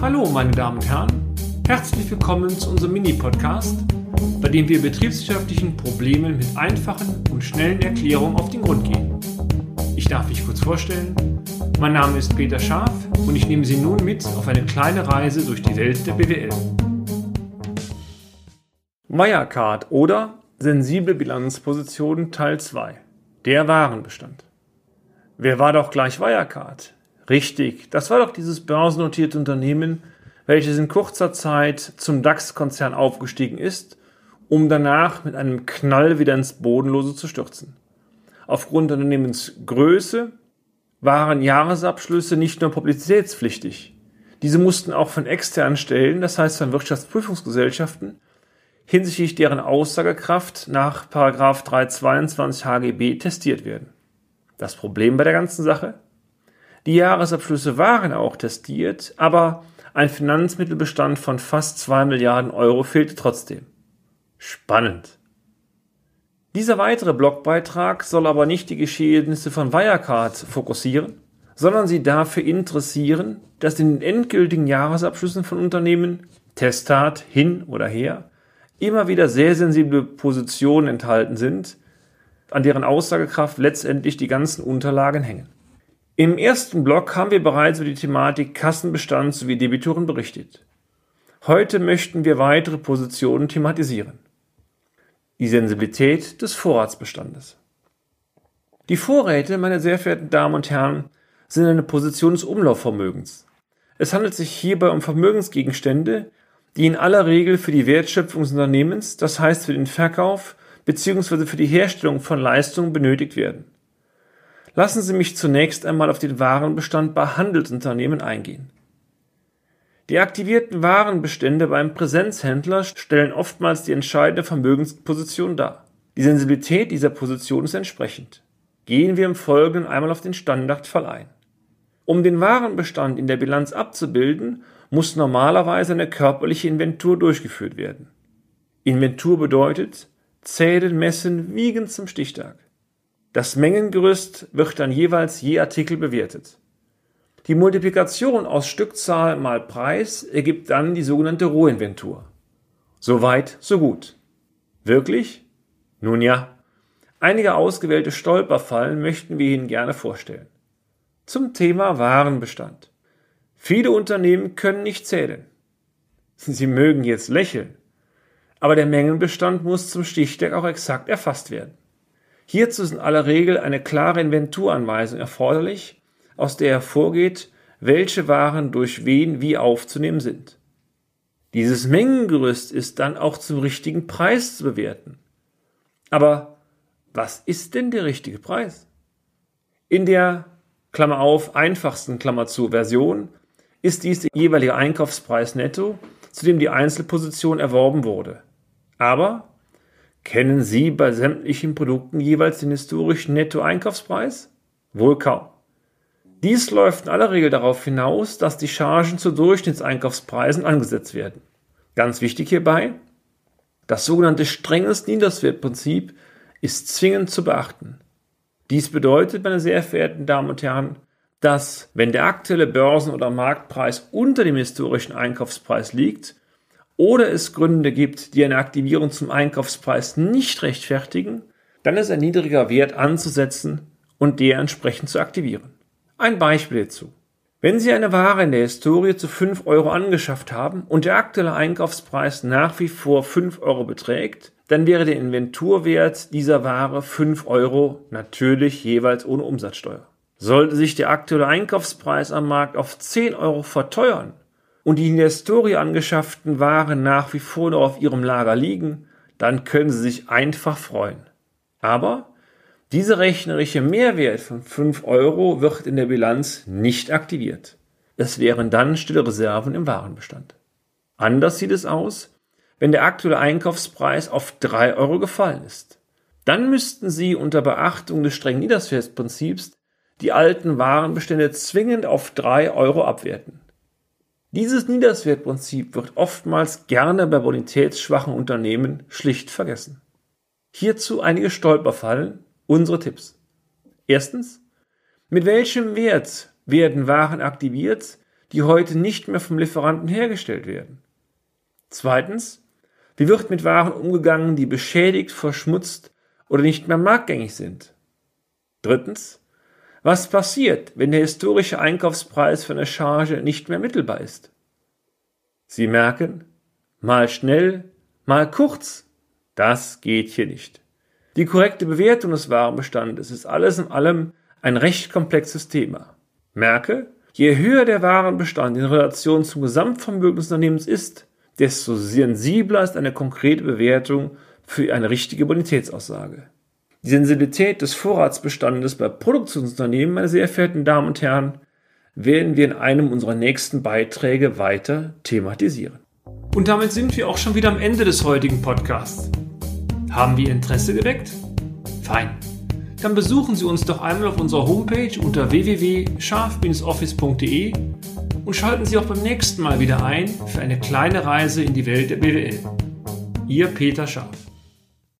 Hallo, meine Damen und Herren. Herzlich willkommen zu unserem Mini-Podcast, bei dem wir betriebswirtschaftlichen Problemen mit einfachen und schnellen Erklärungen auf den Grund gehen. Ich darf mich kurz vorstellen. Mein Name ist Peter Scharf und ich nehme Sie nun mit auf eine kleine Reise durch die Welt der BWL. Wirecard oder sensible Bilanzpositionen Teil 2. Der Warenbestand. Wer war doch gleich Wirecard? Richtig, das war doch dieses börsennotierte Unternehmen, welches in kurzer Zeit zum DAX-Konzern aufgestiegen ist, um danach mit einem Knall wieder ins Bodenlose zu stürzen. Aufgrund der Unternehmensgröße waren Jahresabschlüsse nicht nur publizitätspflichtig. Diese mussten auch von externen Stellen, das heißt von Wirtschaftsprüfungsgesellschaften, hinsichtlich deren Aussagekraft nach 322 HGB testiert werden. Das Problem bei der ganzen Sache? Die Jahresabschlüsse waren auch testiert, aber ein Finanzmittelbestand von fast 2 Milliarden Euro fehlte trotzdem. Spannend. Dieser weitere Blogbeitrag soll aber nicht die Geschehnisse von Wirecard fokussieren, sondern Sie dafür interessieren, dass in den endgültigen Jahresabschlüssen von Unternehmen, Testat hin oder her, immer wieder sehr sensible Positionen enthalten sind, an deren Aussagekraft letztendlich die ganzen Unterlagen hängen. Im ersten Block haben wir bereits über die Thematik Kassenbestand sowie Debitoren berichtet. Heute möchten wir weitere Positionen thematisieren. Die Sensibilität des Vorratsbestandes. Die Vorräte, meine sehr verehrten Damen und Herren, sind eine Position des Umlaufvermögens. Es handelt sich hierbei um Vermögensgegenstände, die in aller Regel für die Wertschöpfung des Unternehmens, das heißt für den Verkauf bzw. für die Herstellung von Leistungen benötigt werden. Lassen Sie mich zunächst einmal auf den Warenbestand bei Handelsunternehmen eingehen. Die aktivierten Warenbestände beim Präsenzhändler stellen oftmals die entscheidende Vermögensposition dar. Die Sensibilität dieser Position ist entsprechend. Gehen wir im Folgenden einmal auf den Standardfall ein. Um den Warenbestand in der Bilanz abzubilden, muss normalerweise eine körperliche Inventur durchgeführt werden. Inventur bedeutet zählen, messen, wiegen zum Stichtag. Das Mengengerüst wird dann jeweils je Artikel bewertet. Die Multiplikation aus Stückzahl mal Preis ergibt dann die sogenannte Rohinventur. Soweit, so gut. Wirklich? Nun ja. Einige ausgewählte Stolperfallen möchten wir Ihnen gerne vorstellen. Zum Thema Warenbestand. Viele Unternehmen können nicht zählen. Sie mögen jetzt lächeln, aber der Mengenbestand muss zum Stichtag auch exakt erfasst werden. Hierzu ist in aller Regel eine klare Inventuranweisung erforderlich, aus der hervorgeht, welche Waren durch wen wie aufzunehmen sind. Dieses Mengengerüst ist dann auch zum richtigen Preis zu bewerten. Aber was ist denn der richtige Preis? In der Klammer auf einfachsten Klammer zu Version ist dies der jeweilige Einkaufspreis netto, zu dem die Einzelposition erworben wurde. Aber Kennen Sie bei sämtlichen Produkten jeweils den historischen Nettoeinkaufspreis? Wohl kaum. Dies läuft in aller Regel darauf hinaus, dass die Chargen zu Durchschnittseinkaufspreisen angesetzt werden. Ganz wichtig hierbei, das sogenannte strenges Niederswertprinzip ist zwingend zu beachten. Dies bedeutet, meine sehr verehrten Damen und Herren, dass, wenn der aktuelle Börsen- oder Marktpreis unter dem historischen Einkaufspreis liegt, oder es Gründe gibt, die eine Aktivierung zum Einkaufspreis nicht rechtfertigen, dann ist ein niedriger Wert anzusetzen und der entsprechend zu aktivieren. Ein Beispiel hierzu. Wenn Sie eine Ware in der Historie zu 5 Euro angeschafft haben und der aktuelle Einkaufspreis nach wie vor 5 Euro beträgt, dann wäre der Inventurwert dieser Ware 5 Euro, natürlich jeweils ohne Umsatzsteuer. Sollte sich der aktuelle Einkaufspreis am Markt auf 10 Euro verteuern, und die in der Historie angeschafften Waren nach wie vor noch auf ihrem Lager liegen, dann können Sie sich einfach freuen. Aber dieser rechnerische Mehrwert von 5 Euro wird in der Bilanz nicht aktiviert. Es wären dann stille Reserven im Warenbestand. Anders sieht es aus, wenn der aktuelle Einkaufspreis auf 3 Euro gefallen ist. Dann müssten Sie unter Beachtung des strengen Niederswertsprinzips die alten Warenbestände zwingend auf 3 Euro abwerten. Dieses Niederswertprinzip wird oftmals gerne bei bonitätsschwachen Unternehmen schlicht vergessen. Hierzu einige Stolperfallen, unsere Tipps. Erstens, mit welchem Wert werden Waren aktiviert, die heute nicht mehr vom Lieferanten hergestellt werden? Zweitens, wie wird mit Waren umgegangen, die beschädigt, verschmutzt oder nicht mehr marktgängig sind? Drittens, was passiert, wenn der historische Einkaufspreis für eine Charge nicht mehr mittelbar ist? Sie merken, mal schnell, mal kurz, das geht hier nicht. Die korrekte Bewertung des Warenbestandes ist alles in allem ein recht komplexes Thema. Merke, je höher der Warenbestand in Relation zum Gesamtvermögen des Unternehmens ist, desto sensibler ist eine konkrete Bewertung für eine richtige Bonitätsaussage. Die Sensibilität des Vorratsbestandes bei Produktionsunternehmen, meine sehr verehrten Damen und Herren, werden wir in einem unserer nächsten Beiträge weiter thematisieren. Und damit sind wir auch schon wieder am Ende des heutigen Podcasts. Haben wir Interesse geweckt? Fein. Dann besuchen Sie uns doch einmal auf unserer Homepage unter www.scharf-office.de und schalten Sie auch beim nächsten Mal wieder ein für eine kleine Reise in die Welt der BWL. Ihr Peter Scharf.